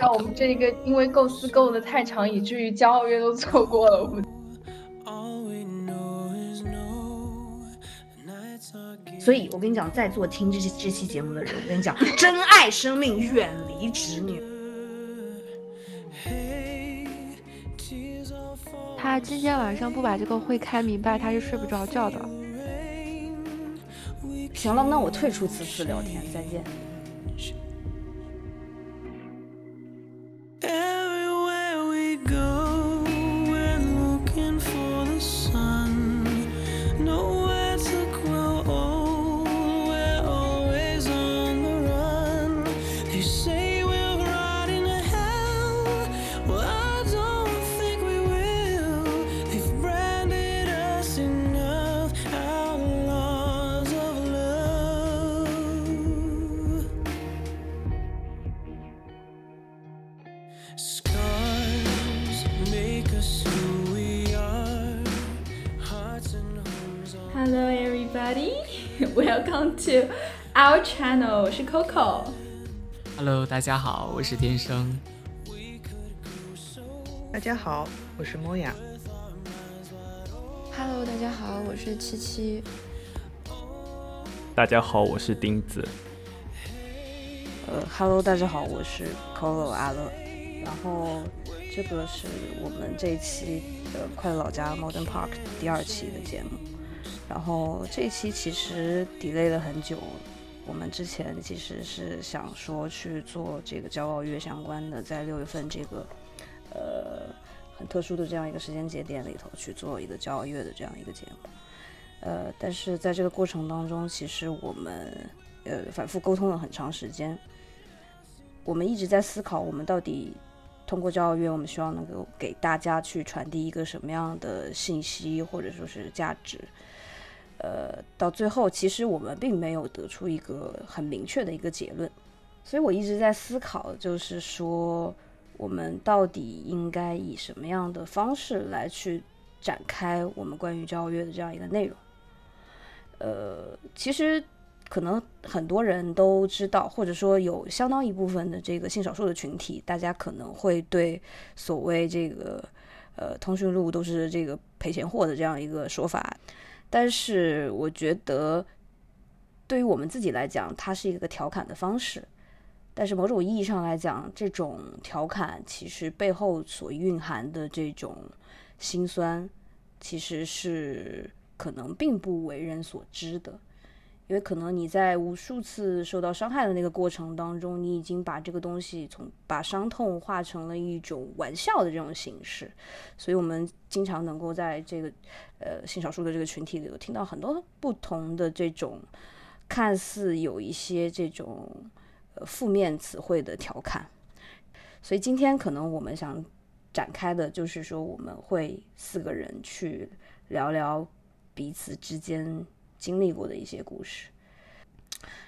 那我们这个因为构思构的太长，以至于骄傲月都错过了。我们。所以，我跟你讲，在座听这期这期节目的人，我跟你讲，珍爱生命，远离直女。他今天晚上不把这个会开明白，他是睡不着觉的。行了，那我退出此次聊天，再见。大家好，我是天生。大家好，我是莫雅。Hello，大家好，我是七七。大家好，我是钉子。呃，Hello，大家好，我是 Colo 阿乐。然后这个是我们这一期的《快乐老家 Modern Park》第二期的节目。然后这一期其实 delay 了很久，我们之前其实是想说去做这个骄傲月相关的，在六月份这个呃很特殊的这样一个时间节点里头去做一个骄傲月的这样一个节目，呃，但是在这个过程当中，其实我们呃反复沟通了很长时间，我们一直在思考，我们到底通过骄傲月，我们希望能够给大家去传递一个什么样的信息，或者说是价值。呃，到最后，其实我们并没有得出一个很明确的一个结论，所以我一直在思考，就是说，我们到底应该以什么样的方式来去展开我们关于骄傲月的这样一个内容。呃，其实可能很多人都知道，或者说有相当一部分的这个性少数的群体，大家可能会对所谓这个呃通讯录都是这个赔钱货的这样一个说法。但是我觉得，对于我们自己来讲，它是一个调侃的方式。但是某种意义上来讲，这种调侃其实背后所蕴含的这种心酸，其实是可能并不为人所知的。因为可能你在无数次受到伤害的那个过程当中，你已经把这个东西从把伤痛化成了一种玩笑的这种形式，所以我们经常能够在这个呃性少数的这个群体里头听到很多不同的这种看似有一些这种呃负面词汇的调侃。所以今天可能我们想展开的就是说，我们会四个人去聊聊彼此之间。经历过的一些故事，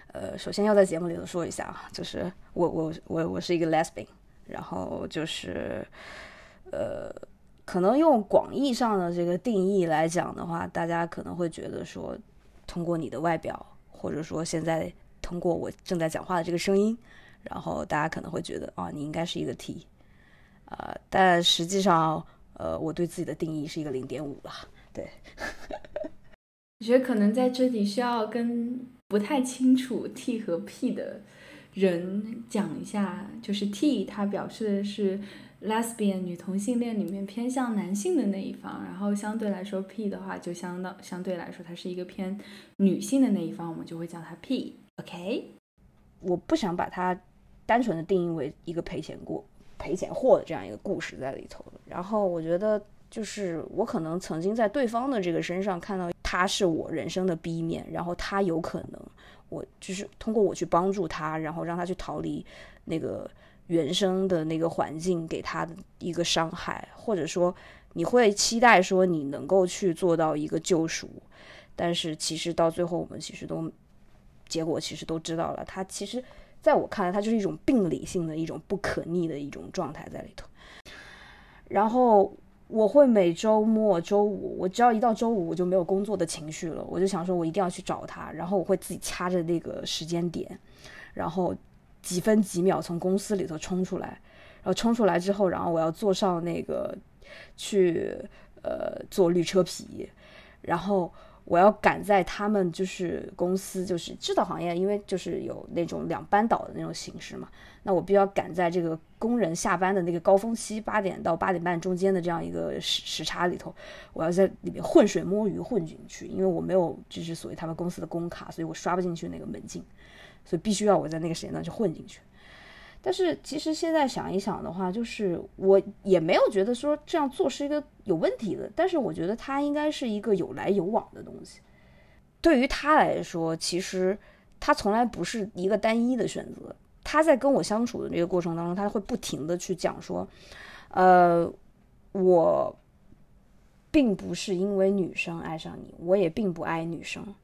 呃，首先要在节目里头说一下啊，就是我我我我是一个 lesbian，然后就是，呃，可能用广义上的这个定义来讲的话，大家可能会觉得说，通过你的外表，或者说现在通过我正在讲话的这个声音，然后大家可能会觉得啊，你应该是一个 T，啊，但实际上，呃，我对自己的定义是一个零点五了，对。我觉得可能在这里需要跟不太清楚 T 和 P 的人讲一下，就是 T 它表示的是 lesbian 女同性恋里面偏向男性的那一方，然后相对来说 P 的话就相当相对来说它是一个偏女性的那一方，我们就会叫它 P。OK，我不想把它单纯的定义为一个赔钱过赔钱货的这样一个故事在里头。然后我觉得就是我可能曾经在对方的这个身上看到。他是我人生的 B 面，然后他有可能，我就是通过我去帮助他，然后让他去逃离那个原生的那个环境给他的一个伤害，或者说你会期待说你能够去做到一个救赎，但是其实到最后我们其实都结果其实都知道了，他其实在我看来，他就是一种病理性的一种不可逆的一种状态在里头，然后。我会每周末周五，我只要一到周五，我就没有工作的情绪了。我就想说，我一定要去找他，然后我会自己掐着那个时间点，然后几分几秒从公司里头冲出来，然后冲出来之后，然后我要坐上那个去呃坐绿车皮，然后我要赶在他们就是公司就是制造行业，因为就是有那种两班倒的那种形式嘛，那我必须要赶在这个工人下班的那个高峰期，八点到八点半中间的这样一个时时差里头，我要在里面浑水摸鱼混进去，因为我没有就是所谓他们公司的工卡，所以我刷不进去那个门禁，所以必须要我在那个时间段去混进去。但是其实现在想一想的话，就是我也没有觉得说这样做是一个有问题的，但是我觉得它应该是一个有来有往的东西。对于他来说，其实他从来不是一个单一的选择。他在跟我相处的这个过程当中，他会不停的去讲说，呃，我并不是因为女生爱上你，我也并不爱女生，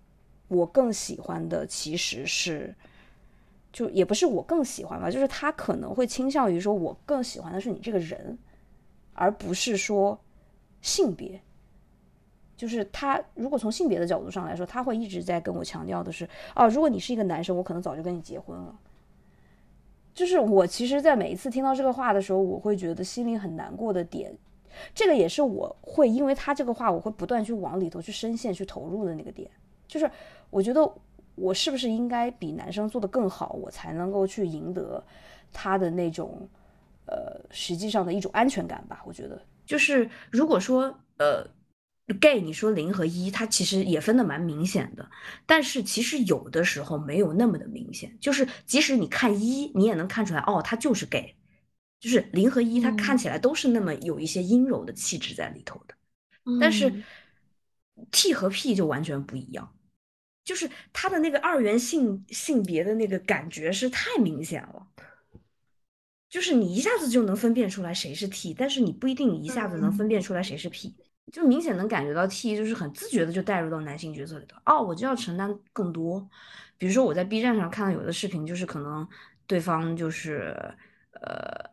我更喜欢的其实是。就也不是我更喜欢吧，就是他可能会倾向于说，我更喜欢的是你这个人，而不是说性别。就是他如果从性别的角度上来说，他会一直在跟我强调的是，哦，如果你是一个男生，我可能早就跟你结婚了。就是我其实，在每一次听到这个话的时候，我会觉得心里很难过的点，这个也是我会因为他这个话，我会不断去往里头去深陷、去投入的那个点。就是我觉得。我是不是应该比男生做的更好，我才能够去赢得他的那种，呃，实际上的一种安全感吧？我觉得，就是如果说，呃，gay，你说零和一，它其实也分的蛮明显的，但是其实有的时候没有那么的明显，就是即使你看一，你也能看出来，哦，他就是 gay，就是零和一，它看起来都是那么有一些阴柔的气质在里头的，但是 T 和 P 就完全不一样。就是他的那个二元性性别的那个感觉是太明显了，就是你一下子就能分辨出来谁是 T，但是你不一定一下子能分辨出来谁是 P，就明显能感觉到 T 就是很自觉的就带入到男性角色里头，哦，我就要承担更多。比如说我在 B 站上看到有的视频，就是可能对方就是呃，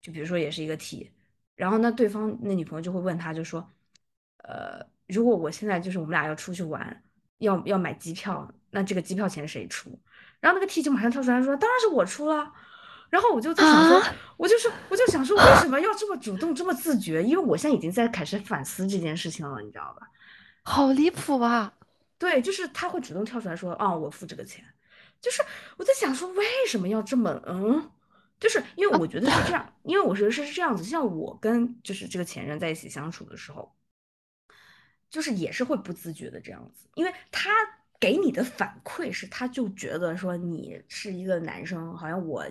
就比如说也是一个 T，然后那对方那女朋友就会问他，就说，呃，如果我现在就是我们俩要出去玩。要要买机票，那这个机票钱谁出？然后那个 T 就马上跳出来说：“当然是我出了。”然后我就在想说，我就是我就想说，为什么要这么主动、这么自觉？因为我现在已经在开始反思这件事情了，你知道吧？好离谱啊！对，就是他会主动跳出来说：“啊，我付这个钱。”就是我在想说，为什么要这么嗯？就是因为我觉得是这样，因为我觉得是是这样子。像我跟就是这个前任在一起相处的时候。就是也是会不自觉的这样子，因为他给你的反馈是，他就觉得说你是一个男生，好像我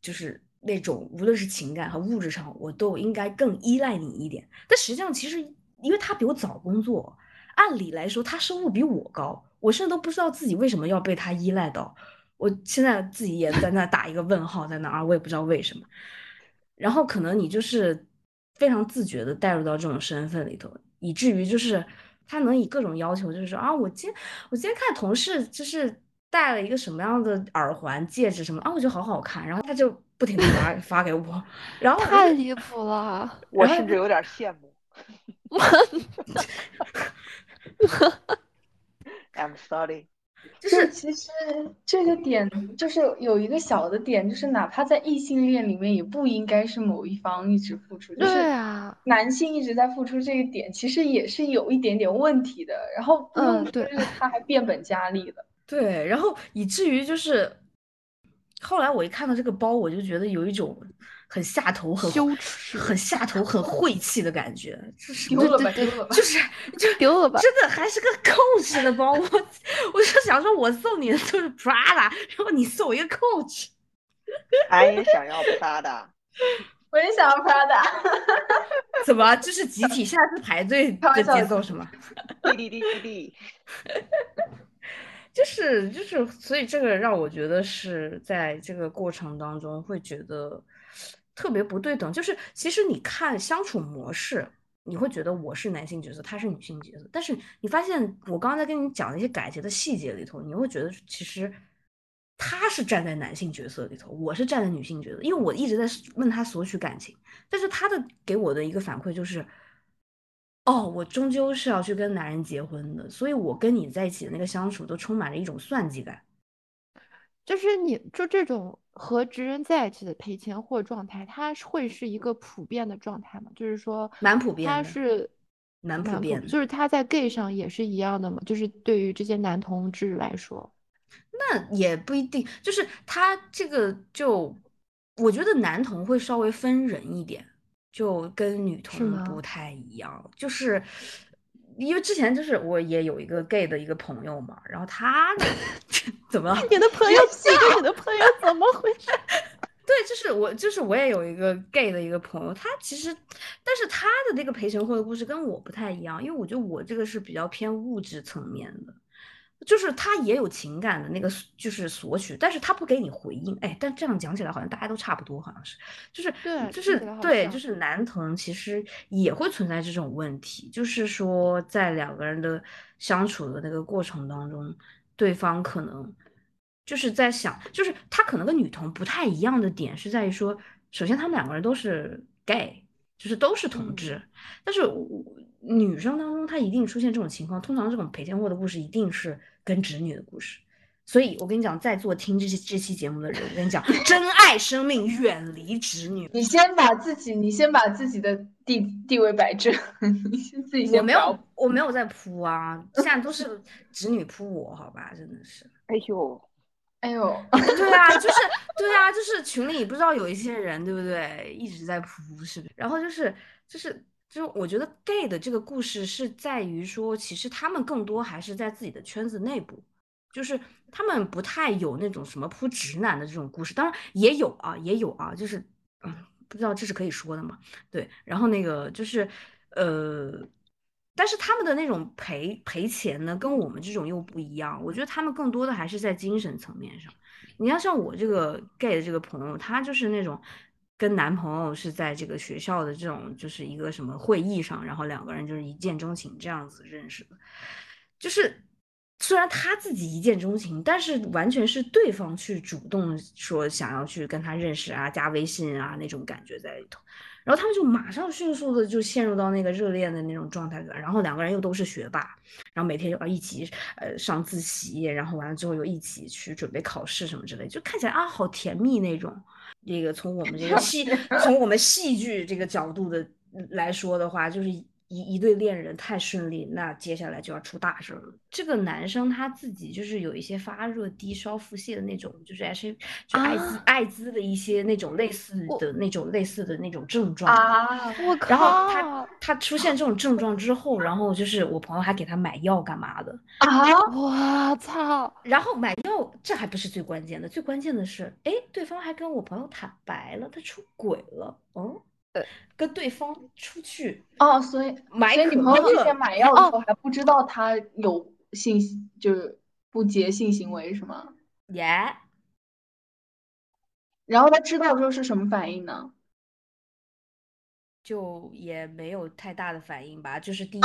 就是那种无论是情感和物质上，我都应该更依赖你一点。但实际上，其实因为他比我早工作，按理来说他收入比我高，我甚至都不知道自己为什么要被他依赖到。我现在自己也在那打一个问号在那儿，我也不知道为什么。然后可能你就是非常自觉的带入到这种身份里头。以至于就是他能以各种要求，就是说啊，我今我今天看同事就是戴了一个什么样的耳环、戒指什么啊，我觉得好好看，然后他就不停的发发给我，然后太离谱了，我甚至有点羡慕。I'm sorry。就是其实这个点就是有一个小的点，就是哪怕在异性恋里面，也不应该是某一方一直付出，就是男性一直在付出这个点，其实也是有一点点问题的。然后，嗯，对，他还变本加厉了。对，然后以至于就是后来我一看到这个包，我就觉得有一种。很下头，很羞耻，很下头，很晦气的感觉，就是丢了吧，丢了吧，就是 就丢了吧，真的还是个 Coach 的包，我我就想说，我送你的就是 Prada，然后你送我一个 Coach，俺 也想要 Prada，我也想要 Prada，怎么？这是集体下次排队的节奏是吗？滴滴滴滴，就是就是，所以这个让我觉得是在这个过程当中会觉得。特别不对等，就是其实你看相处模式，你会觉得我是男性角色，他是女性角色，但是你发现我刚刚在跟你讲那些改节的细节里头，你会觉得其实他是站在男性角色里头，我是站在女性角色，因为我一直在问他索取感情，但是他的给我的一个反馈就是，哦，我终究是要去跟男人结婚的，所以我跟你在一起的那个相处都充满了一种算计感。就是你就这种和直人在一起的赔钱货状态，它会是一个普遍的状态吗？就是说蛮普遍，它是蛮普遍的，就是他在 gay 上也是一样的嘛？就是对于这些男同志来说，那也不一定，就是他这个就我觉得男同会稍微分人一点，就跟女同不太一样，就是。因为之前就是我也有一个 gay 的一个朋友嘛，然后他 怎么了？你的朋友？你的朋友怎么回事？对，就是我，就是我也有一个 gay 的一个朋友，他其实，但是他的那个陪审会的故事跟我不太一样，因为我觉得我这个是比较偏物质层面的。就是他也有情感的那个，就是索取，但是他不给你回应。哎，但这样讲起来好像大家都差不多，好像是，就是对，就是对，就是男同其实也会存在这种问题，就是说在两个人的相处的那个过程当中，对方可能就是在想，就是他可能跟女同不太一样的点是在于说，首先他们两个人都是 gay，就是都是同志，但是女生当中他一定出现这种情况，通常这种赔钱货的故事一定是。跟侄女的故事，所以我跟你讲，在座听这些这期节目的人，我跟你讲，珍爱生命，远离侄女。你先把自己，你先把自己的地地位摆正，你先自己先。我没有，我没有在扑啊，现在都是侄女扑我，好吧，真的是。哎呦，哎呦，对啊，就是对啊，就是群里不知道有一些人，对不对，一直在扑，是不是？然后就是就是。就是我觉得 gay 的这个故事是在于说，其实他们更多还是在自己的圈子内部，就是他们不太有那种什么扑直男的这种故事，当然也有啊，也有啊，就是嗯，不知道这是可以说的吗？对，然后那个就是呃，但是他们的那种赔赔钱呢，跟我们这种又不一样，我觉得他们更多的还是在精神层面上。你要像我这个 gay 的这个朋友，他就是那种。跟男朋友是在这个学校的这种就是一个什么会议上，然后两个人就是一见钟情这样子认识的。就是虽然他自己一见钟情，但是完全是对方去主动说想要去跟他认识啊，加微信啊那种感觉在里头。然后他们就马上迅速的就陷入到那个热恋的那种状态然后两个人又都是学霸，然后每天又要一起呃上自习，然后完了之后又一起去准备考试什么之类，就看起来啊好甜蜜那种。这个从我们这个 戏，从我们戏剧这个角度的来说的话，就是一一对恋人太顺利，那接下来就要出大事了。这个男生他自己就是有一些发热、低烧、腹泻的那种，就是 H 就艾滋艾滋的一些那种类似的那种类似的那种症状啊。我靠！然后他他出现这种症状之后，然后就是我朋友还给他买药干嘛的啊？我操！然后买药这还不是最关键的，最关键的是，哎，对方还跟我朋友坦白了，他出轨了。哦，呃，跟对方出去哦，所以买你朋友之前买药的时候还不知道他有。性就是不洁性行为是吗？耶。然后他知道之后是什么反应呢？就也没有太大的反应吧，就是第一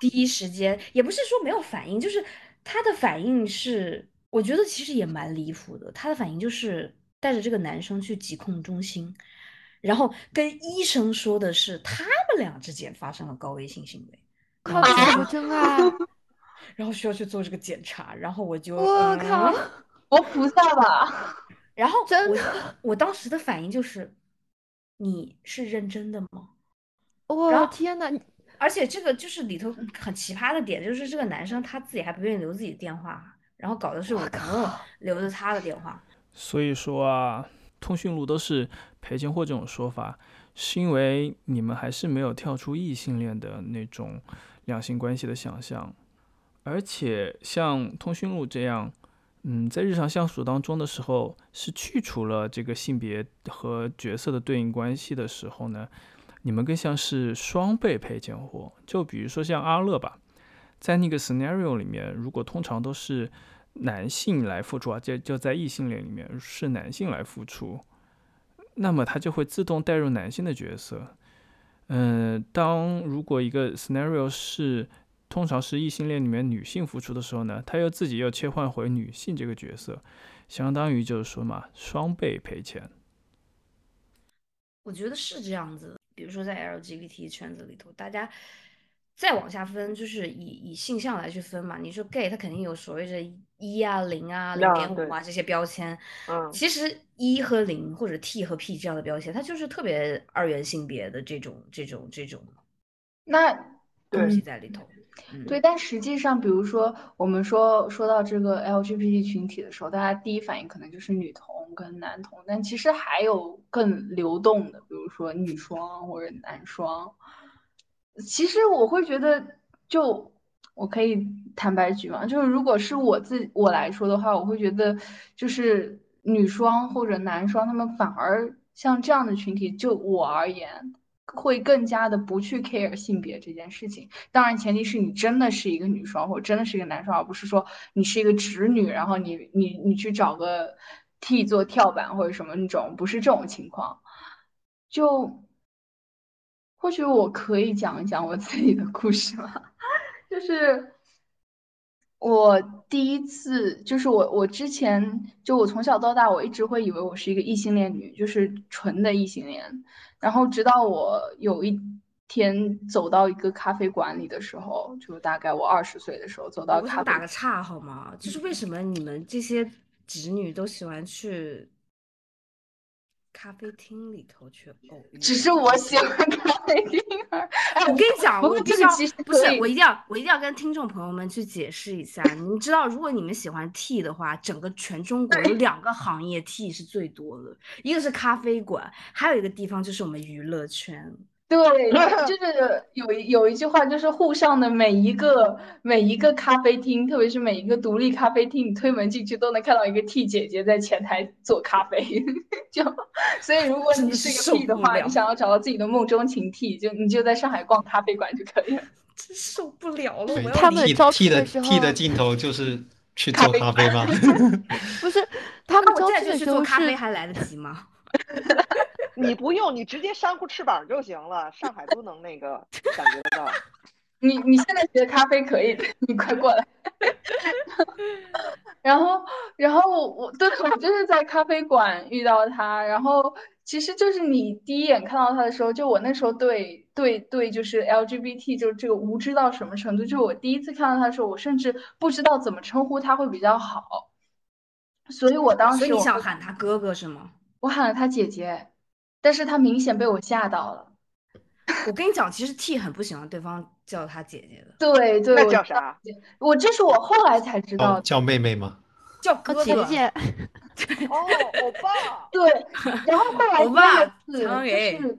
第一时间也不是说没有反应，就是他的反应是，我觉得其实也蛮离谱的。他的反应就是带着这个男生去疾控中心，然后跟医生说的是他们俩之间发生了高危性行为。靠，么真啊。然后需要去做这个检查，然后我就我靠，我菩萨吧！然后真的我当时的反应就是，你是认真的吗？我天呐，而且这个就是里头很奇葩的点，就是这个男生他自己还不愿意留自己的电话，然后搞的是我朋友留的他的电话。所以说啊，通讯录都是赔钱货这种说法，是因为你们还是没有跳出异性恋的那种两性关系的想象。而且像通讯录这样，嗯，在日常相处当中的时候，是去除了这个性别和角色的对应关系的时候呢，你们更像是双倍赔钱货。就比如说像阿乐吧，在那个 scenario 里面，如果通常都是男性来付出啊，就就在异性恋里面是男性来付出，那么他就会自动带入男性的角色。嗯，当如果一个 scenario 是通常是异性恋里面女性付出的时候呢，他又自己又切换回女性这个角色，相当于就是说嘛，双倍赔钱。我觉得是这样子，比如说在 LGBT 圈子里头，大家再往下分，就是以以性向来去分嘛。你说 gay，他肯定有所谓的一啊、零啊、零点五啊这些标签。嗯，其实一和零或者 T 和 P 这样的标签，它就是特别二元性别的这种、这种、这种那东西在里头。对，但实际上，比如说我们说说到这个 LGBT 群体的时候，大家第一反应可能就是女同跟男同，但其实还有更流动的，比如说女双或者男双。其实我会觉得，就我可以坦白举嘛，就是如果是我自我来说的话，我会觉得就是女双或者男双，他们反而像这样的群体，就我而言，会更加的不去 care 性别这件事情。当然，前提是你真的是一个女双，或者真的是一个男双，而不是说你是一个直女，然后你你你去找个 T 做跳板或者什么那种，不是这种情况，就。或许我可以讲一讲我自己的故事吗？就是我第一次，就是我我之前就我从小到大，我一直会以为我是一个异性恋女，就是纯的异性恋。然后直到我有一天走到一个咖啡馆里的时候，就大概我二十岁的时候走到咖啡。打个岔好吗？就是为什么你们这些直女都喜欢去？咖啡厅里头去 偶遇，只是我喜欢咖啡厅。哎，我跟你讲，我这个其实不是，我一定要，我一定要跟听众朋友们去解释一下。你们知道，如果你们喜欢 T 的话，整个全中国有两个行业 T 是最多的，一个是咖啡馆，还有一个地方就是我们娱乐圈。对，就是有有一句话，就是沪上的每一个每一个咖啡厅，特别是每一个独立咖啡厅，你推门进去都能看到一个 T 姐姐在前台做咖啡。就所以，如果你是一个 T 的话，你想要找到自己的梦中情 T，就你就在上海逛咖啡馆就可以了。真受不了了！他们招 T 的 T 的镜头就是去做咖啡吗？不是，他们招聘的时候咖啡还来得及吗？你不用，你直接扇呼翅膀就行了。上海都能那个感觉得到。你你现在学咖啡可以的，你快过来。然后，然后我对我就是在咖啡馆遇到他，然后其实就是你第一眼看到他的时候，就我那时候对对对，就是 LGBT 就这个无知到什么程度？就我第一次看到他的时候，我甚至不知道怎么称呼他会比较好，所以我当时所以你想喊他哥哥是吗？我喊了他姐姐。但是他明显被我吓到了。我跟你讲，其实 T 很不喜欢对方叫他姐姐的。对对，那叫啥？我这是我后来才知道。叫妹妹吗？叫哥姐姐。哦，欧巴。对，然后后来欧巴，就是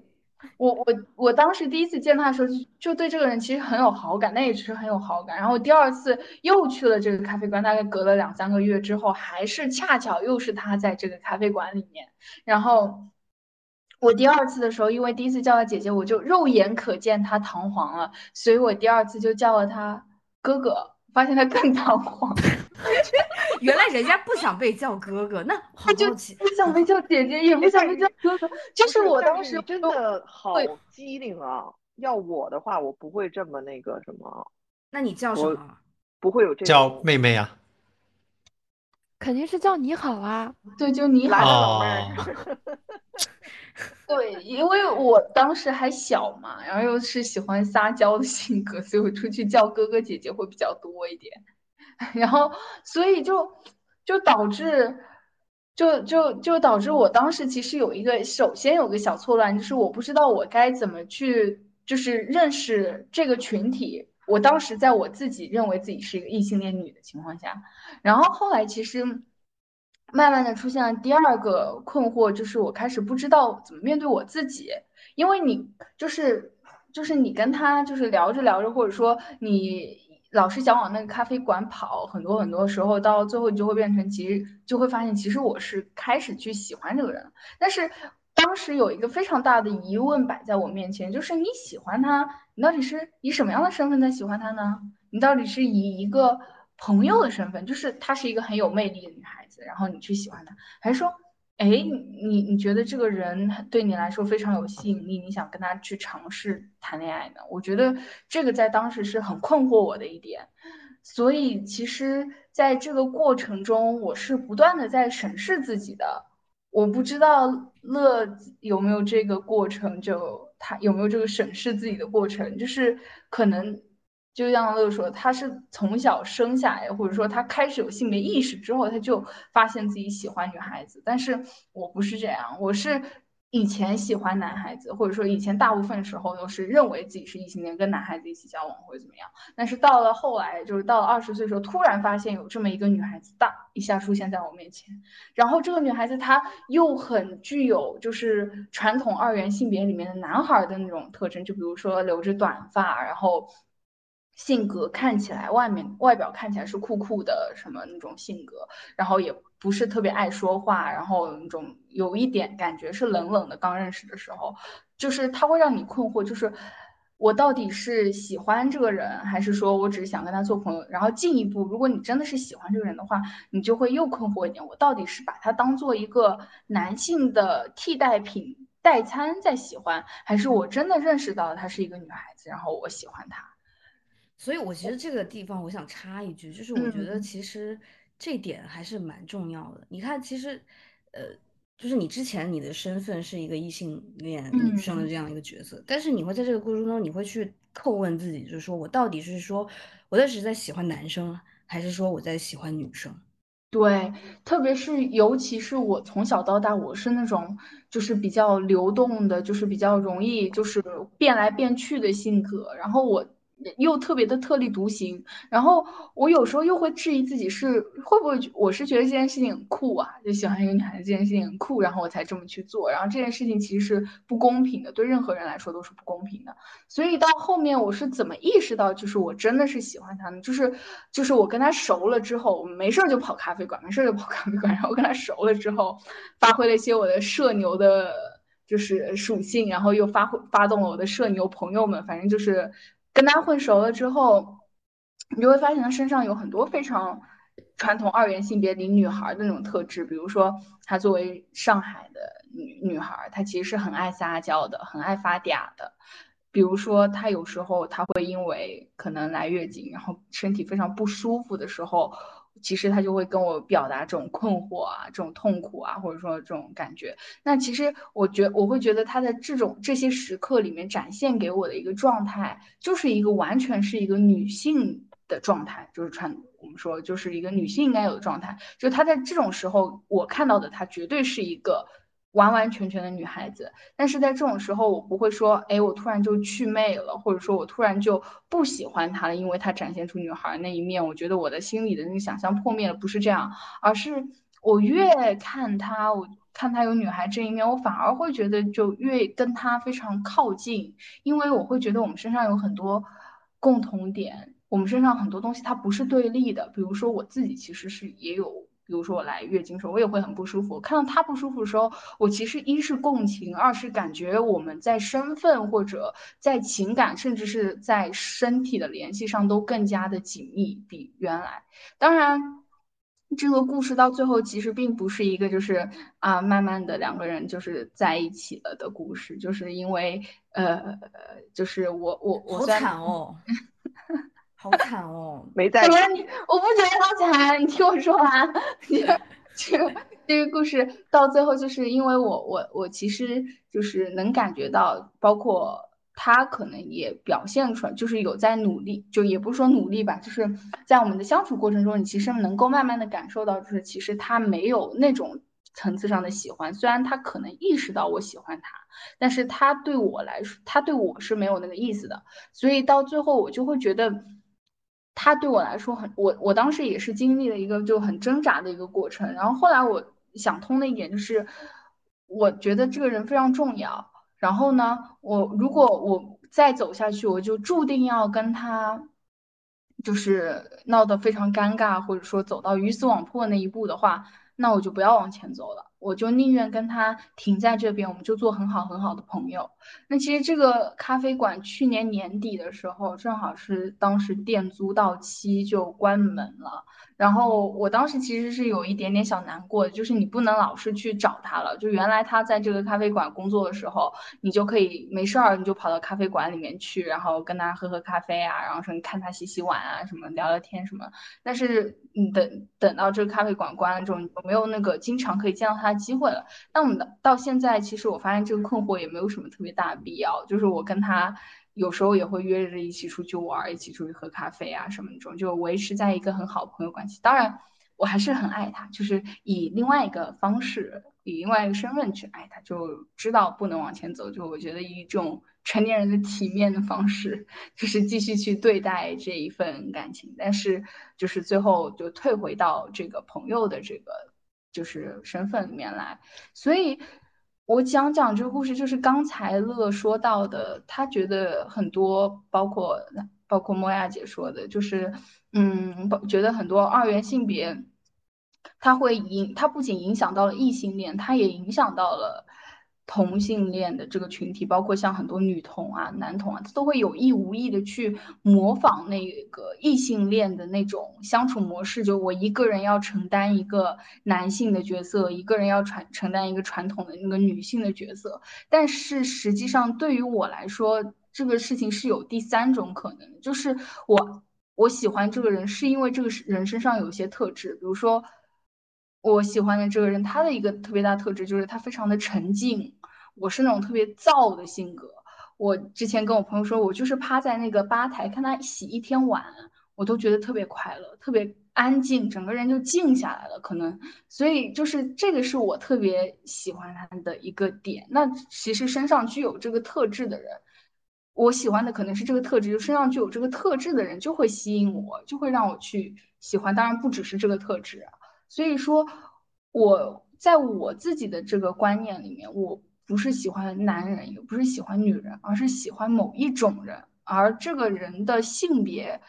我我我当时第一次见他的时候，就就对这个人其实很有好感，那也只是很有好感。然后第二次又去了这个咖啡馆，大概隔了两三个月之后，还是恰巧又是他在这个咖啡馆里面，然后。我第二次的时候，因为第一次叫他姐姐，我就肉眼可见他堂皇了，所以我第二次就叫了他哥哥，发现他更堂皇。原来人家不想被叫哥哥，那 他就不想被叫姐姐，也不想被叫哥哥。就是我当时真的好机灵啊！要我的话，我不会这么那个什么。那你叫什么？不会有这叫妹妹啊。肯定是叫你好啊。对，就你好。对，因为我当时还小嘛，然后又是喜欢撒娇的性格，所以我出去叫哥哥姐姐会比较多一点。然后，所以就就导致，就就就导致我当时其实有一个，首先有个小错乱，就是我不知道我该怎么去，就是认识这个群体。我当时在我自己认为自己是一个异性恋女的情况下，然后后来其实。慢慢的出现了第二个困惑，就是我开始不知道怎么面对我自己，因为你就是就是你跟他就是聊着聊着，或者说你老是想往那个咖啡馆跑，很多很多时候到最后你就会变成，其实就会发现其实我是开始去喜欢这个人，但是当时有一个非常大的疑问摆在我面前，就是你喜欢他，你到底是以什么样的身份在喜欢他呢？你到底是以一个朋友的身份，就是她是一个很有魅力的女孩子。然后你去喜欢她，还是说，哎，你你觉得这个人对你来说非常有吸引力，你想跟他去尝试谈恋爱呢？我觉得这个在当时是很困惑我的一点，所以其实在这个过程中，我是不断的在审视自己的。我不知道乐有没有这个过程，就他有没有这个审视自己的过程，就是可能就像乐说，他是从小生下来，或者说他开始有性别意识之后，他就发现自己喜欢女孩子。但是我不是这样，我是。以前喜欢男孩子，或者说以前大部分时候都是认为自己是异性恋，跟男孩子一起交往或者怎么样。但是到了后来，就是到了二十岁的时候，突然发现有这么一个女孩子，大一下出现在我面前。然后这个女孩子她又很具有就是传统二元性别里面的男孩的那种特征，就比如说留着短发，然后性格看起来外面外表看起来是酷酷的什么那种性格，然后也。不是特别爱说话，然后那种有一点感觉是冷冷的。刚认识的时候，就是他会让你困惑，就是我到底是喜欢这个人，还是说我只是想跟他做朋友？然后进一步，如果你真的是喜欢这个人的话，你就会又困惑一点：我到底是把他当做一个男性的替代品、代餐在喜欢，还是我真的认识到她是一个女孩子，然后我喜欢她？所以，我其实这个地方我想插一句，就是我觉得其实。这点还是蛮重要的。你看，其实，呃，就是你之前你的身份是一个异性恋女生的这样一个角色，但是你会在这个过程中，你会去叩问自己，就是说我到底是说我在是在喜欢男生，还是说我在喜欢女生？对，特别是尤其是我从小到大，我是那种就是比较流动的，就是比较容易就是变来变去的性格，然后我。又特别的特立独行，然后我有时候又会质疑自己是会不会我是觉得这件事情很酷啊，就喜欢一个女孩子这件事情很酷，然后我才这么去做，然后这件事情其实是不公平的，对任何人来说都是不公平的。所以到后面我是怎么意识到，就是我真的是喜欢他呢？就是就是我跟他熟了之后，我没事就跑咖啡馆，没事就跑咖啡馆，然后我跟他熟了之后，发挥了一些我的社牛的，就是属性，然后又发挥发动了我的社牛朋友们，反正就是。跟他混熟了之后，你就会发现他身上有很多非常传统二元性别里女孩的那种特质。比如说，他作为上海的女女孩，她其实是很爱撒娇的，很爱发嗲的。比如说，她有时候她会因为可能来月经，然后身体非常不舒服的时候。其实他就会跟我表达这种困惑啊，这种痛苦啊，或者说这种感觉。那其实我觉我会觉得他在这种这些时刻里面展现给我的一个状态，就是一个完全是一个女性的状态，就是穿我们说就是一个女性应该有的状态。就他在这种时候，我看到的他绝对是一个。完完全全的女孩子，但是在这种时候，我不会说，哎，我突然就去魅了，或者说我突然就不喜欢她了，因为她展现出女孩那一面，我觉得我的心里的那个想象破灭了，不是这样，而是我越看她，我看她有女孩这一面，我反而会觉得就越跟她非常靠近，因为我会觉得我们身上有很多共同点，我们身上很多东西它不是对立的，比如说我自己其实是也有。比如说我来月经时候，我也会很不舒服。看到他不舒服的时候，我其实一是共情，二是感觉我们在身份或者在情感，甚至是在身体的联系上都更加的紧密，比原来。当然，这个故事到最后其实并不是一个就是啊，慢慢的两个人就是在一起了的故事，就是因为呃，就是我我我好惨哦。好惨哦，没在。怎么你？我不觉得好惨，你听我说完。这个这个故事到最后，就是因为我我我其实就是能感觉到，包括他可能也表现出来，就是有在努力，就也不是说努力吧，就是在我们的相处过程中，你其实能够慢慢的感受到，就是其实他没有那种层次上的喜欢，虽然他可能意识到我喜欢他，但是他对我来说，他对我是没有那个意思的，所以到最后我就会觉得。他对我来说很，我我当时也是经历了一个就很挣扎的一个过程，然后后来我想通的一点就是，我觉得这个人非常重要，然后呢，我如果我再走下去，我就注定要跟他，就是闹得非常尴尬，或者说走到鱼死网破那一步的话，那我就不要往前走了。我就宁愿跟他停在这边，我们就做很好很好的朋友。那其实这个咖啡馆去年年底的时候，正好是当时店租到期就关门了。然后我当时其实是有一点点小难过的，就是你不能老是去找他了。就原来他在这个咖啡馆工作的时候，你就可以没事儿你就跑到咖啡馆里面去，然后跟他喝喝咖啡啊，然后说你看他洗洗碗啊，什么聊聊天什么。但是你等等到这个咖啡馆关了之后，你就没有那个经常可以见到他的机会了。那我们到现在，其实我发现这个困惑也没有什么特别大的必要，就是我跟他。有时候也会约着一起出去玩，一起出去喝咖啡啊什么那种，就维持在一个很好朋友关系。当然，我还是很爱他，就是以另外一个方式，以另外一个身份去爱他，就知道不能往前走。就我觉得以这种成年人的体面的方式，就是继续去对待这一份感情。但是，就是最后就退回到这个朋友的这个就是身份里面来，所以。我讲讲这个故事，就是刚才乐说到的，他觉得很多，包括包括莫亚姐说的，就是，嗯，觉得很多二元性别，它会影，它不仅影响到了异性恋，它也影响到了。同性恋的这个群体，包括像很多女同啊、男同啊，他都会有意无意的去模仿那个异性恋的那种相处模式。就我一个人要承担一个男性的角色，一个人要传承担一个传统的那个女性的角色。但是实际上，对于我来说，这个事情是有第三种可能，就是我我喜欢这个人，是因为这个人身上有一些特质，比如说。我喜欢的这个人，他的一个特别大特质就是他非常的沉静。我是那种特别躁的性格。我之前跟我朋友说，我就是趴在那个吧台看他洗一天碗，我都觉得特别快乐，特别安静，整个人就静下来了。可能，所以就是这个是我特别喜欢他的一个点。那其实身上具有这个特质的人，我喜欢的可能是这个特质，就身上具有这个特质的人就会吸引我，就会让我去喜欢。当然不只是这个特质。所以说，我在我自己的这个观念里面，我不是喜欢男人，也不是喜欢女人，而是喜欢某一种人，而这个人的性别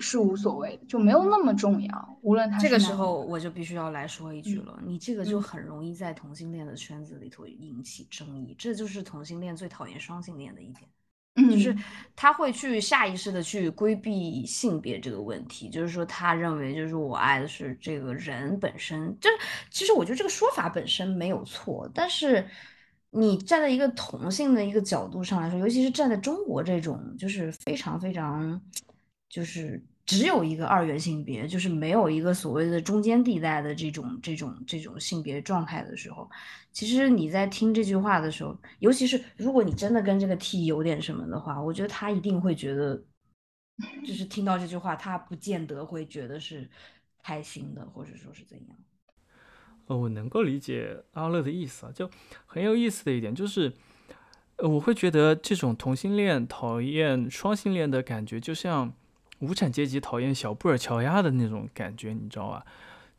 是无所谓的，就没有那么重要。无论他这个时候，我就必须要来说一句了，你这个就很容易在同性恋的圈子里头引起争议，这就是同性恋最讨厌双性恋的一点。就是他会去下意识的去规避性别这个问题，就是说他认为就是我爱的是这个人本身，就是其实我觉得这个说法本身没有错，但是你站在一个同性的一个角度上来说，尤其是站在中国这种就是非常非常就是。只有一个二元性别，就是没有一个所谓的中间地带的这种这种这种性别状态的时候，其实你在听这句话的时候，尤其是如果你真的跟这个 T 有点什么的话，我觉得他一定会觉得，就是听到这句话，他不见得会觉得是开心的，或者说是怎样。呃，我能够理解阿乐的意思啊，就很有意思的一点就是，我会觉得这种同性恋讨厌双性恋的感觉，就像。无产阶级讨厌小布尔乔亚的那种感觉，你知道吧？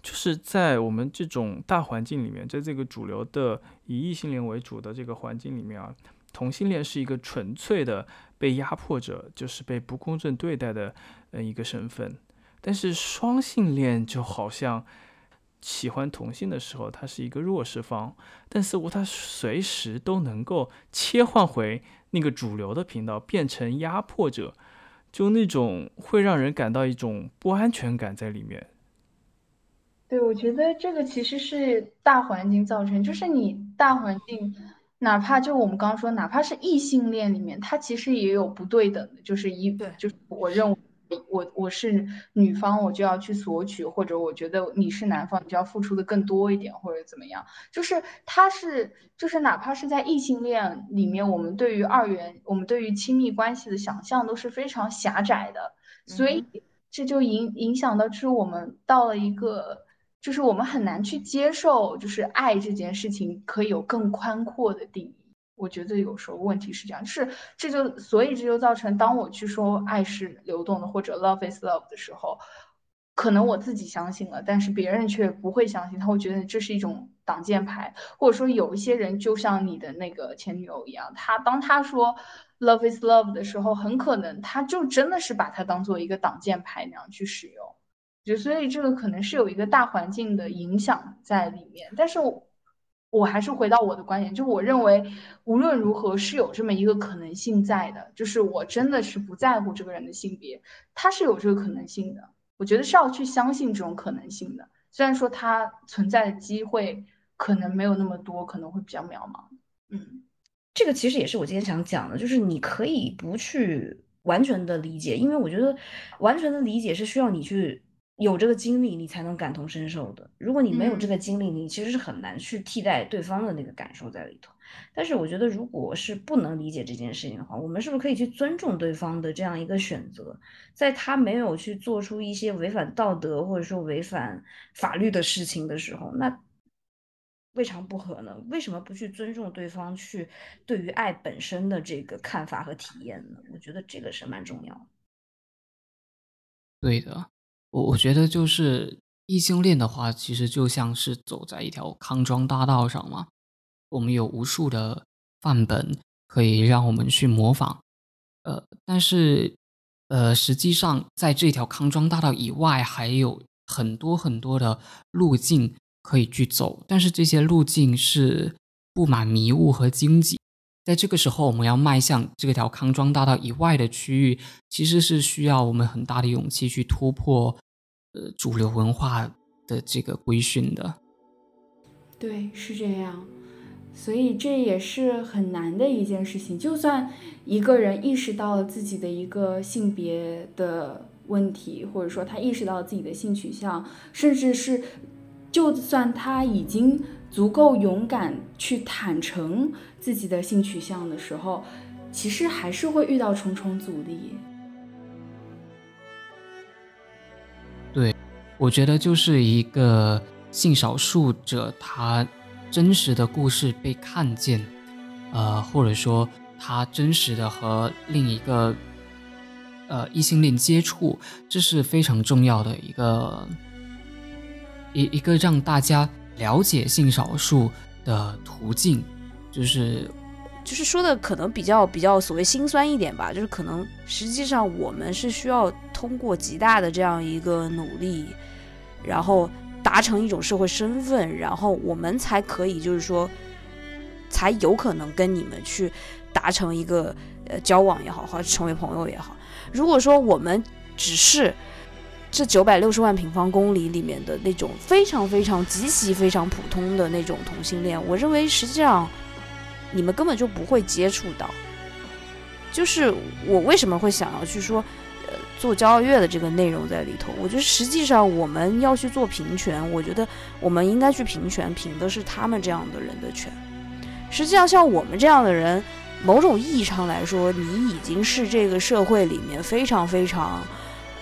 就是在我们这种大环境里面，在这个主流的以异性恋为主的这个环境里面啊，同性恋是一个纯粹的被压迫者，就是被不公正对待的呃一个身份。但是双性恋就好像喜欢同性的时候，他是一个弱势方，但似乎他随时都能够切换回那个主流的频道，变成压迫者。就那种会让人感到一种不安全感在里面。对，我觉得这个其实是大环境造成，就是你大环境，哪怕就我们刚刚说，哪怕是异性恋里面，它其实也有不对等的，就是一，就是我认为。我我是女方，我就要去索取，或者我觉得你是男方，你就要付出的更多一点，或者怎么样？就是他是，就是哪怕是在异性恋里面，我们对于二元，我们对于亲密关系的想象都是非常狭窄的，所以这就影影响到，就是我们到了一个，就是我们很难去接受，就是爱这件事情可以有更宽阔的定义。我觉得有时候问题是这样，是这就所以这就造成，当我去说爱是流动的或者 love is love 的时候，可能我自己相信了，但是别人却不会相信，他会觉得这是一种挡箭牌，或者说有一些人就像你的那个前女友一样，他当他说 love is love 的时候，很可能他就真的是把它当做一个挡箭牌那样去使用，就所以这个可能是有一个大环境的影响在里面，但是。我还是回到我的观点，就我认为无论如何是有这么一个可能性在的，就是我真的是不在乎这个人的性别，他是有这个可能性的。我觉得是要去相信这种可能性的，虽然说它存在的机会可能没有那么多，可能会比较渺茫。嗯，这个其实也是我今天想讲的，就是你可以不去完全的理解，因为我觉得完全的理解是需要你去。有这个经历，你才能感同身受的。如果你没有这个经历，你其实是很难去替代对方的那个感受在里头。但是我觉得，如果是不能理解这件事情的话，我们是不是可以去尊重对方的这样一个选择，在他没有去做出一些违反道德或者说违反法律的事情的时候，那未尝不可呢？为什么不去尊重对方去对于爱本身的这个看法和体验呢？我觉得这个是蛮重要的。对的，我我觉得就是异性恋的话，其实就像是走在一条康庄大道上嘛。我们有无数的范本可以让我们去模仿，呃，但是，呃，实际上在这条康庄大道以外，还有很多很多的路径可以去走，但是这些路径是布满迷雾和荆棘。在这个时候，我们要迈向这条康庄大道以外的区域，其实是需要我们很大的勇气去突破，呃，主流文化的这个规训的。对，是这样。所以这也是很难的一件事情。就算一个人意识到了自己的一个性别的问题，或者说他意识到自己的性取向，甚至是就算他已经足够勇敢去坦诚自己的性取向的时候，其实还是会遇到重重阻力。对，我觉得就是一个性少数者他。真实的故事被看见，呃，或者说他真实的和另一个呃异性恋接触，这是非常重要的一个一一个让大家了解性少数的途径，就是就是说的可能比较比较所谓心酸一点吧，就是可能实际上我们是需要通过极大的这样一个努力，然后。达成一种社会身份，然后我们才可以，就是说，才有可能跟你们去达成一个呃交往也好，或者成为朋友也好。如果说我们只是这九百六十万平方公里里面的那种非常非常极其非常普通的那种同性恋，我认为实际上你们根本就不会接触到。就是我为什么会想要去说。呃做骄傲月的这个内容在里头，我觉得实际上我们要去做平权，我觉得我们应该去平权，平的是他们这样的人的权。实际上，像我们这样的人，某种意义上来说，你已经是这个社会里面非常非常，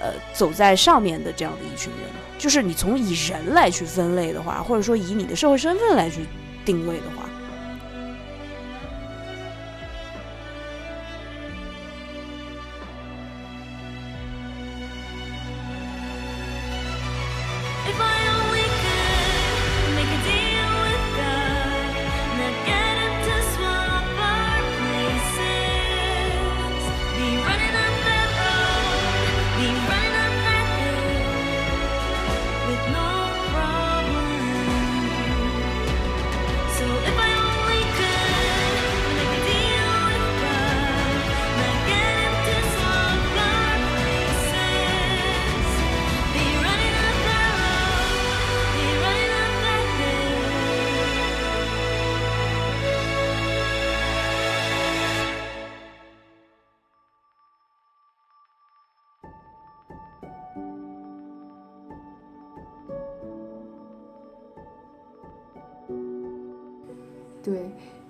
呃，走在上面的这样的一群人。就是你从以人来去分类的话，或者说以你的社会身份来去定位的话。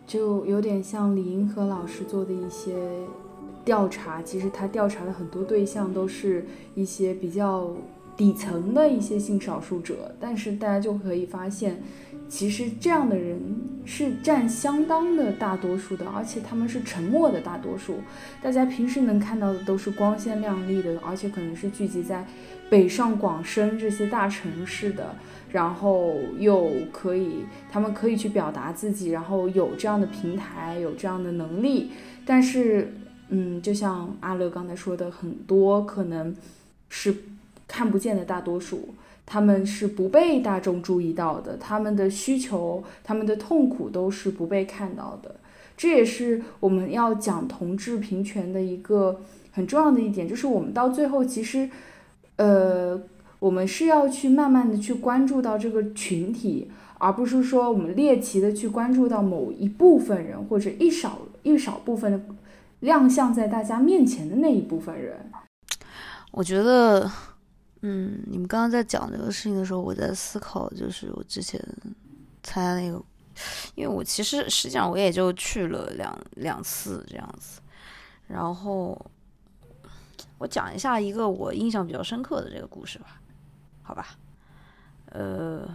就有点像李银河老师做的一些调查，其实他调查的很多对象都是一些比较底层的一些性少数者，但是大家就可以发现，其实这样的人是占相当的大多数的，而且他们是沉默的大多数。大家平时能看到的都是光鲜亮丽的，而且可能是聚集在北上广深这些大城市的。然后又可以，他们可以去表达自己，然后有这样的平台，有这样的能力。但是，嗯，就像阿乐刚才说的，很多可能是看不见的大多数，他们是不被大众注意到的，他们的需求、他们的痛苦都是不被看到的。这也是我们要讲同志平权的一个很重要的一点，就是我们到最后其实，呃。我们是要去慢慢的去关注到这个群体，而不是说我们猎奇的去关注到某一部分人或者一少一少部分的亮相在大家面前的那一部分人。我觉得，嗯，你们刚刚在讲这个事情的时候，我在思考，就是我之前参加那个因为我其实实际上我也就去了两两次这样子，然后我讲一下一个我印象比较深刻的这个故事吧，好吧，呃，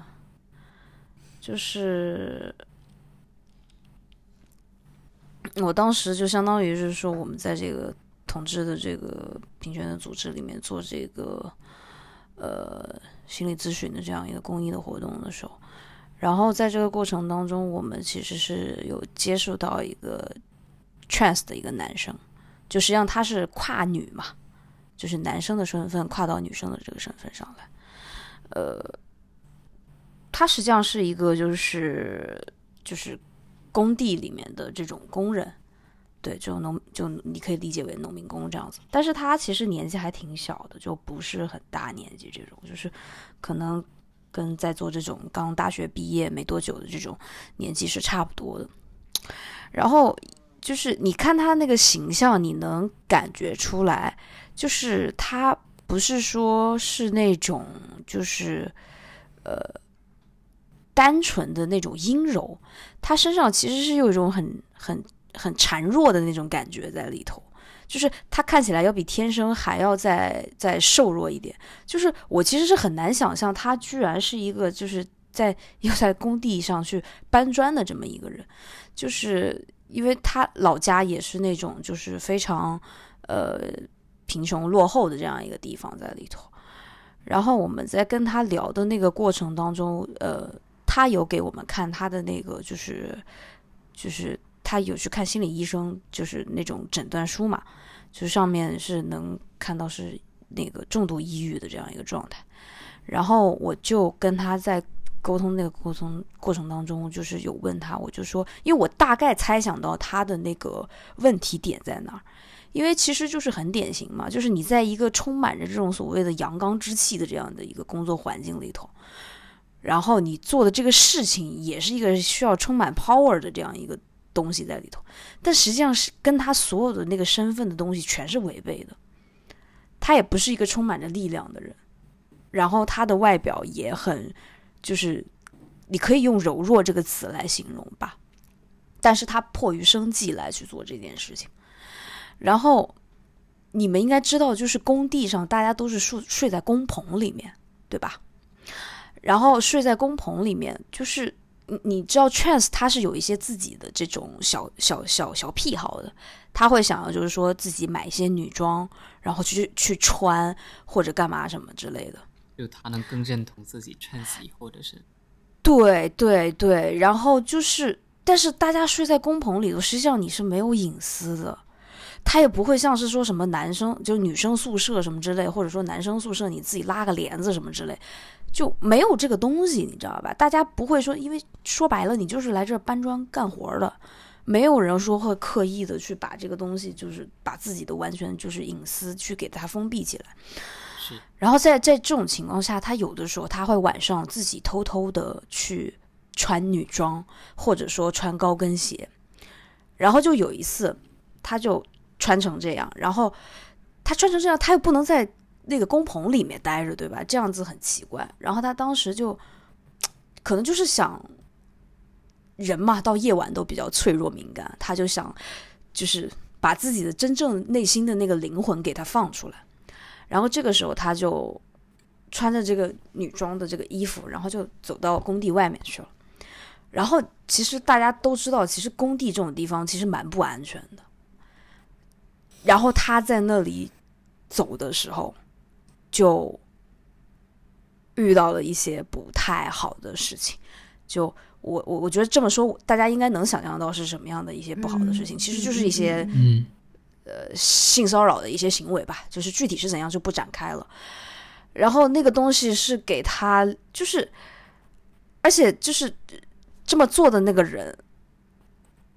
就是我当时就相当于是说我们在这个统治的这个平权的组织里面做这个呃心理咨询的这样一个公益的活动的时候。然后在这个过程当中，我们其实是有接触到一个 trans 的一个男生，就实际上他是跨女嘛，就是男生的身份跨到女生的这个身份上来。呃，他实际上是一个就是就是工地里面的这种工人，对，就农就你可以理解为农民工这样子。但是他其实年纪还挺小的，就不是很大年纪这种，就是可能。跟在做这种刚大学毕业没多久的这种年纪是差不多的，然后就是你看他那个形象，你能感觉出来，就是他不是说是那种就是呃单纯的那种阴柔，他身上其实是有一种很很很孱弱的那种感觉在里头。就是他看起来要比天生还要再再瘦弱一点。就是我其实是很难想象他居然是一个就是在要在工地上去搬砖的这么一个人，就是因为他老家也是那种就是非常呃贫穷落后的这样一个地方在里头。然后我们在跟他聊的那个过程当中，呃，他有给我们看他的那个就是就是。他有去看心理医生，就是那种诊断书嘛，就上面是能看到是那个重度抑郁的这样一个状态。然后我就跟他在沟通那个沟通过程当中，就是有问他，我就说，因为我大概猜想到他的那个问题点在哪儿，因为其实就是很典型嘛，就是你在一个充满着这种所谓的阳刚之气的这样的一个工作环境里头，然后你做的这个事情也是一个需要充满 power 的这样一个。东西在里头，但实际上是跟他所有的那个身份的东西全是违背的。他也不是一个充满着力量的人，然后他的外表也很，就是你可以用柔弱这个词来形容吧。但是他迫于生计来去做这件事情。然后你们应该知道，就是工地上大家都是睡睡在工棚里面，对吧？然后睡在工棚里面就是。你你知道，trans 他是有一些自己的这种小小小小癖好的，他会想要就是说自己买一些女装，然后去去穿或者干嘛什么之类的，就他能更认同自己 trans，或者是，对对对，然后就是，但是大家睡在工棚里头，实际上你是没有隐私的，他也不会像是说什么男生就女生宿舍什么之类，或者说男生宿舍你自己拉个帘子什么之类。就没有这个东西，你知道吧？大家不会说，因为说白了，你就是来这搬砖干活的，没有人说会刻意的去把这个东西，就是把自己的完全就是隐私去给它封闭起来。是。然后在在这种情况下，他有的时候他会晚上自己偷偷的去穿女装，或者说穿高跟鞋。然后就有一次，他就穿成这样，然后他穿成这样，他又不能在。那个工棚里面待着，对吧？这样子很奇怪。然后他当时就，可能就是想，人嘛，到夜晚都比较脆弱敏感，他就想，就是把自己的真正内心的那个灵魂给他放出来。然后这个时候，他就穿着这个女装的这个衣服，然后就走到工地外面去了。然后其实大家都知道，其实工地这种地方其实蛮不安全的。然后他在那里走的时候。就遇到了一些不太好的事情，就我我我觉得这么说，大家应该能想象到是什么样的一些不好的事情，其实就是一些嗯呃性骚扰的一些行为吧，就是具体是怎样就不展开了。然后那个东西是给他，就是而且就是这么做的那个人，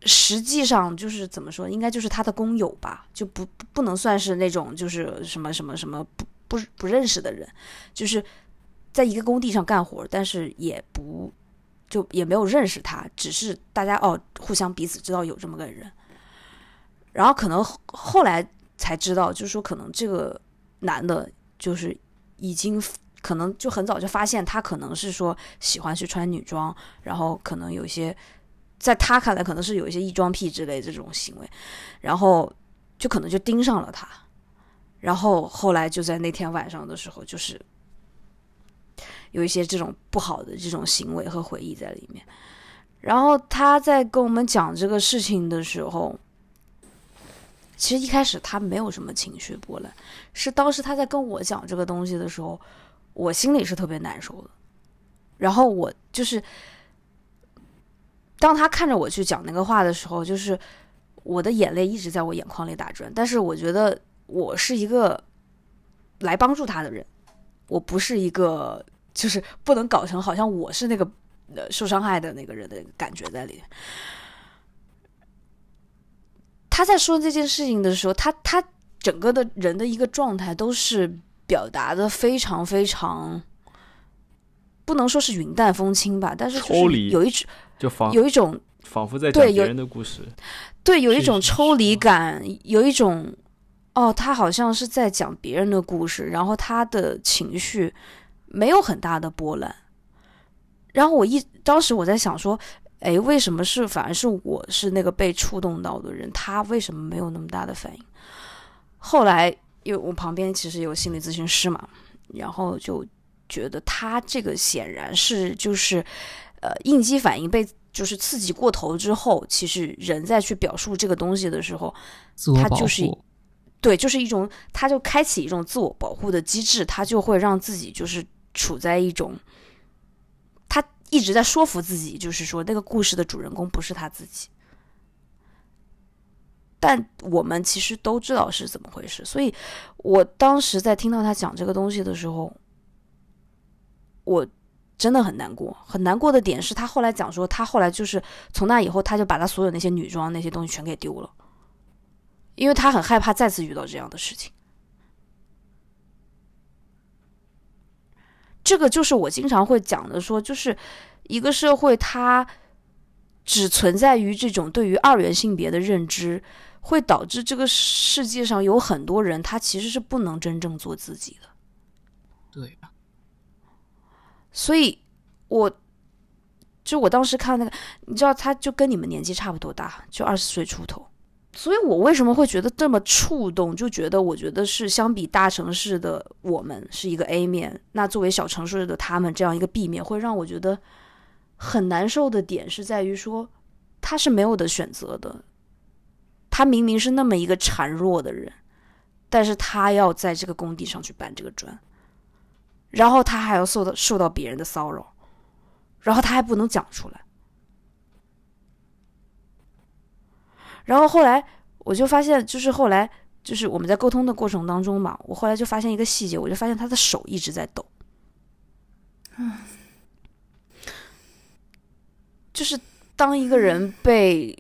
实际上就是怎么说，应该就是他的工友吧，就不不能算是那种就是什么什么什么不。不不认识的人，就是在一个工地上干活，但是也不就也没有认识他，只是大家哦互相彼此知道有这么个人，然后可能后来才知道，就是说可能这个男的就是已经可能就很早就发现他可能是说喜欢去穿女装，然后可能有一些在他看来可能是有一些异装癖之类这种行为，然后就可能就盯上了他，然后后来就在那天晚上的时候，就是有一些这种不好的这种行为和回忆在里面。然后他在跟我们讲这个事情的时候，其实一开始他没有什么情绪波澜，是当时他在跟我讲这个东西的时候，我心里是特别难受的。然后我就是，当他看着我去讲那个话的时候，就是我的眼泪一直在我眼眶里打转。但是我觉得我是一个来帮助他的人，我不是一个就是不能搞成好像我是那个。受伤害的那个人的感觉在里面。他在说这件事情的时候，他他整个的人的一个状态都是表达的非常非常，不能说是云淡风轻吧，但是有一种就仿有一种仿佛在讲别人的故事，对，有一种抽离感，有一种哦，他好像是在讲别人的故事，然后他的情绪没有很大的波澜。然后我一当时我在想说，哎，为什么是反而是我是那个被触动到的人？他为什么没有那么大的反应？后来因为我旁边其实有心理咨询师嘛，然后就觉得他这个显然是就是，呃，应激反应被就是刺激过头之后，其实人在去表述这个东西的时候，他就是对，就是一种他就开启一种自我保护的机制，他就会让自己就是处在一种。他一直在说服自己，就是说那个故事的主人公不是他自己，但我们其实都知道是怎么回事。所以，我当时在听到他讲这个东西的时候，我真的很难过。很难过的点是他后来讲说，他后来就是从那以后，他就把他所有那些女装那些东西全给丢了，因为他很害怕再次遇到这样的事情。这个就是我经常会讲的，说就是一个社会，它只存在于这种对于二元性别的认知，会导致这个世界上有很多人，他其实是不能真正做自己的。对所以，我就我当时看那个，你知道，他就跟你们年纪差不多大，就二十岁出头。所以我为什么会觉得这么触动？就觉得我觉得是相比大城市的我们是一个 A 面，那作为小城市的他们这样一个 B 面，会让我觉得很难受的点是在于说他是没有的选择的。他明明是那么一个孱弱的人，但是他要在这个工地上去搬这个砖，然后他还要受到受到别人的骚扰，然后他还不能讲出来。然后后来我就发现，就是后来就是我们在沟通的过程当中嘛，我后来就发现一个细节，我就发现他的手一直在抖，就是当一个人被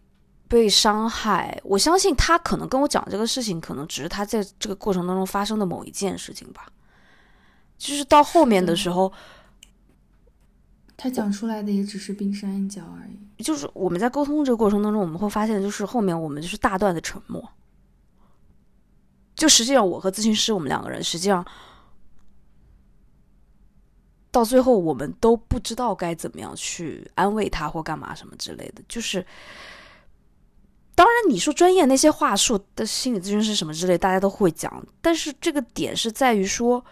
被伤害，我相信他可能跟我讲这个事情，可能只是他在这个过程当中发生的某一件事情吧，就是到后面的。时候。他讲出来的也只是冰山一角而已。就是我们在沟通这个过程当中，我们会发现，就是后面我们就是大段的沉默。就实际上，我和咨询师我们两个人，实际上到最后，我们都不知道该怎么样去安慰他或干嘛什么之类的。就是，当然你说专业那些话术的心理咨询师什么之类，大家都会讲。但是这个点是在于说。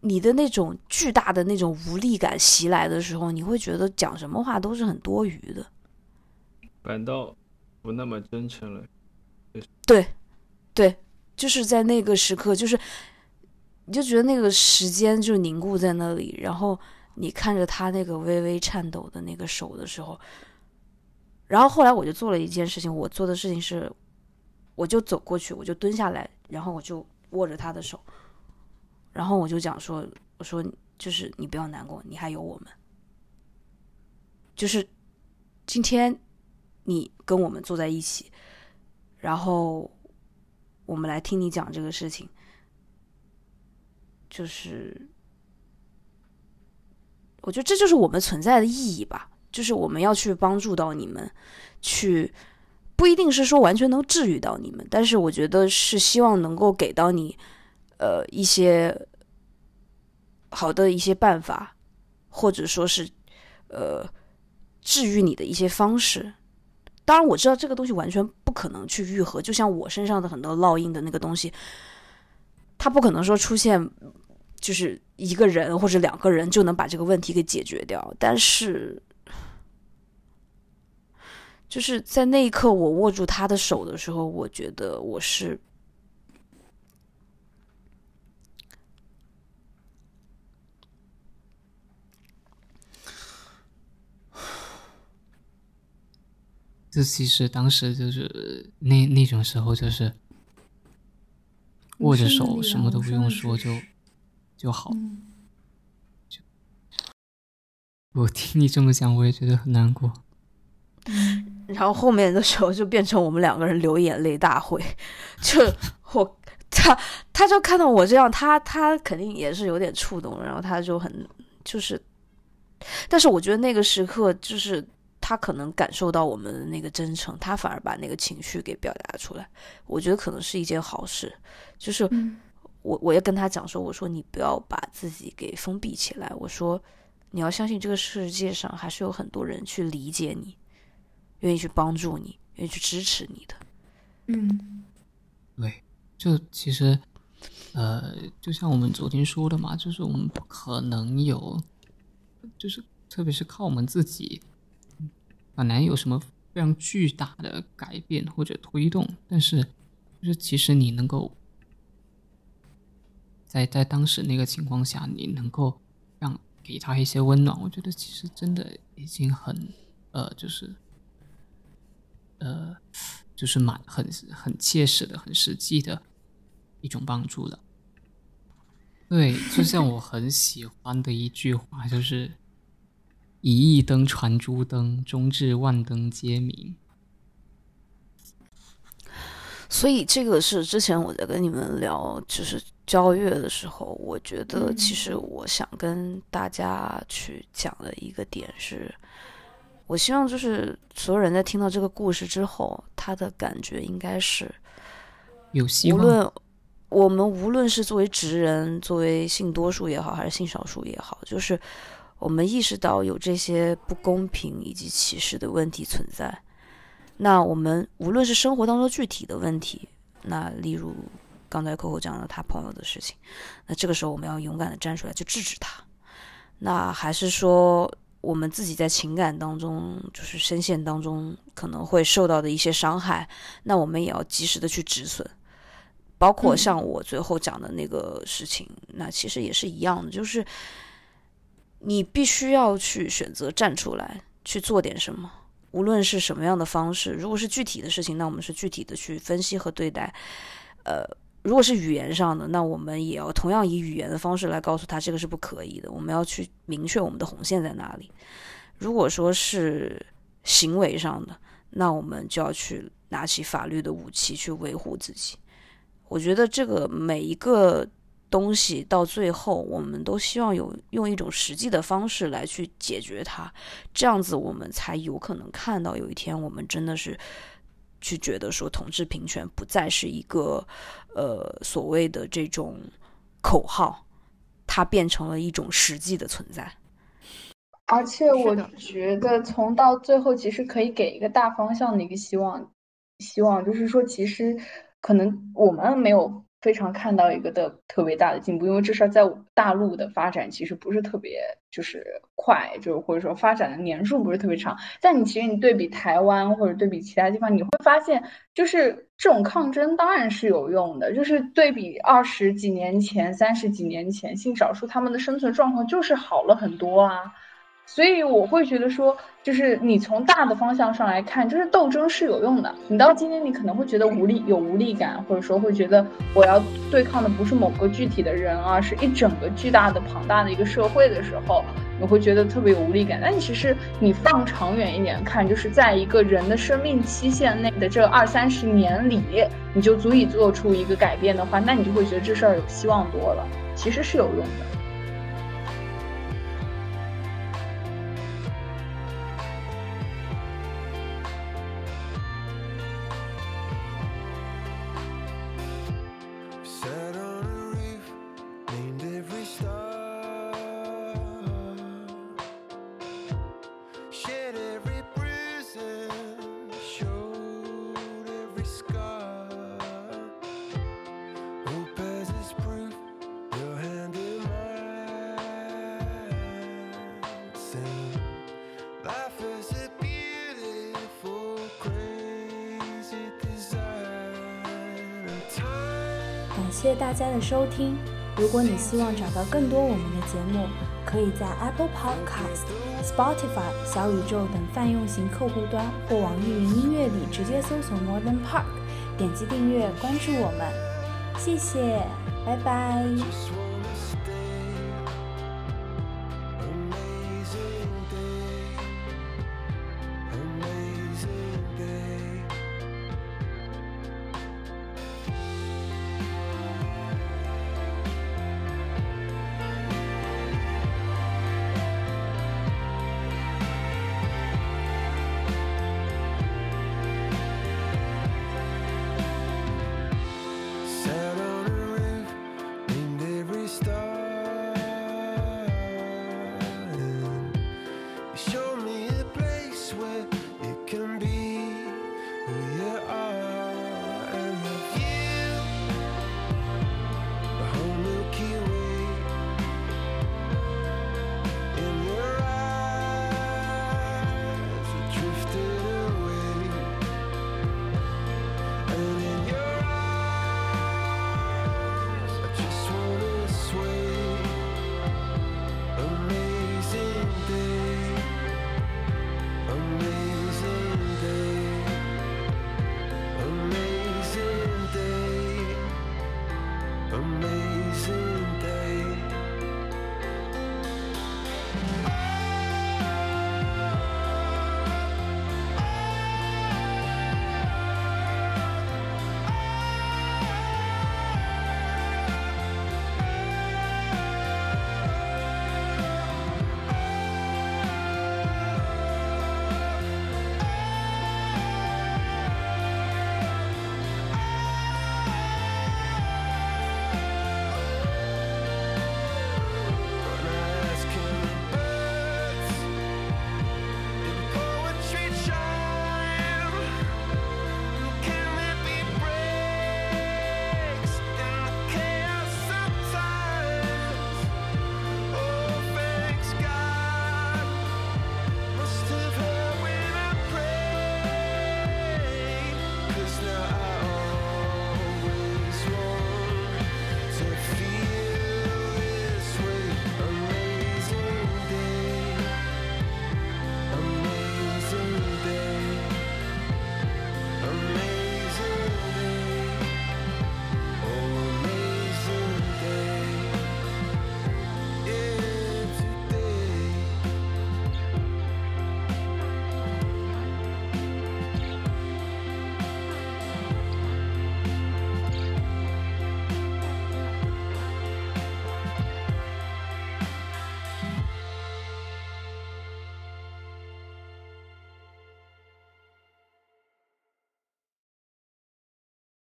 你的那种巨大的那种无力感袭来的时候，你会觉得讲什么话都是很多余的，反倒不那么真诚了。对，对，就是在那个时刻，就是你就觉得那个时间就凝固在那里，然后你看着他那个微微颤抖的那个手的时候，然后后来我就做了一件事情，我做的事情是，我就走过去，我就蹲下来，然后我就握着他的手。然后我就讲说，我说就是你不要难过，你还有我们。就是今天你跟我们坐在一起，然后我们来听你讲这个事情，就是我觉得这就是我们存在的意义吧。就是我们要去帮助到你们，去不一定是说完全能治愈到你们，但是我觉得是希望能够给到你。呃，一些好的一些办法，或者说是呃治愈你的一些方式。当然，我知道这个东西完全不可能去愈合，就像我身上的很多烙印的那个东西，它不可能说出现就是一个人或者两个人就能把这个问题给解决掉。但是，就是在那一刻我握住他的手的时候，我觉得我是。这其实当时就是那那种时候，就是握着手，什么都不用说就就好。就 我听你这么讲，我也觉得很难过。然后后面的时候就变成我们两个人流眼泪大会，就我他他就看到我这样，他他肯定也是有点触动，然后他就很就是，但是我觉得那个时刻就是。他可能感受到我们的那个真诚，他反而把那个情绪给表达出来。我觉得可能是一件好事。就是我，我也跟他讲说，我说你不要把自己给封闭起来。我说你要相信这个世界上还是有很多人去理解你，愿意去帮助你，愿意去支持你的。嗯，对，就其实，呃，就像我们昨天说的嘛，就是我们不可能有，就是特别是靠我们自己。很难有什么非常巨大的改变或者推动，但是就是其实你能够在在当时那个情况下，你能够让给他一些温暖，我觉得其实真的已经很呃，就是呃，就是蛮很很切实的、很实际的一种帮助了。对，就像我很喜欢的一句话，就是。一亿灯传诸灯，终至万灯皆明。所以这个是之前我在跟你们聊，就是交月的时候，我觉得其实我想跟大家去讲的一个点是，我希望就是所有人在听到这个故事之后，他的感觉应该是有希望。无论我们无论是作为直人，作为性多数也好，还是性少数也好，就是。我们意识到有这些不公平以及歧视的问题存在，那我们无论是生活当中具体的问题，那例如刚才 Coco 讲的他朋友的事情，那这个时候我们要勇敢的站出来去制止他。那还是说我们自己在情感当中，就是深陷当中可能会受到的一些伤害，那我们也要及时的去止损。包括像我最后讲的那个事情，那其实也是一样的，就是。你必须要去选择站出来去做点什么，无论是什么样的方式。如果是具体的事情，那我们是具体的去分析和对待。呃，如果是语言上的，那我们也要同样以语言的方式来告诉他这个是不可以的。我们要去明确我们的红线在哪里。如果说是行为上的，那我们就要去拿起法律的武器去维护自己。我觉得这个每一个。东西到最后，我们都希望有用一种实际的方式来去解决它，这样子我们才有可能看到有一天我们真的是去觉得说同志平权不再是一个呃所谓的这种口号，它变成了一种实际的存在。而且我觉得从到最后，其实可以给一个大方向的一个希望，希望就是说，其实可能我们没有。非常看到一个的特别大的进步，因为这事在大陆的发展其实不是特别就是快，就是或者说发展的年数不是特别长。但你其实你对比台湾或者对比其他地方，你会发现就是这种抗争当然是有用的，就是对比二十几年前、三十几年前，性少数他们的生存状况就是好了很多啊。所以我会觉得说，就是你从大的方向上来看，就是斗争是有用的。你到今天，你可能会觉得无力，有无力感，或者说会觉得我要对抗的不是某个具体的人啊，是一整个巨大的、庞大的一个社会的时候，你会觉得特别有无力感。但其实你放长远一点看，就是在一个人的生命期限内的这二三十年里，你就足以做出一个改变的话，那你就会觉得这事儿有希望多了。其实是有用的。谢谢大家的收听。如果你希望找到更多我们的节目，可以在 Apple Podcast、Spotify、小宇宙等泛用型客户端或网易云音乐里直接搜索 Modern Park，点击订阅关注我们。谢谢，拜拜。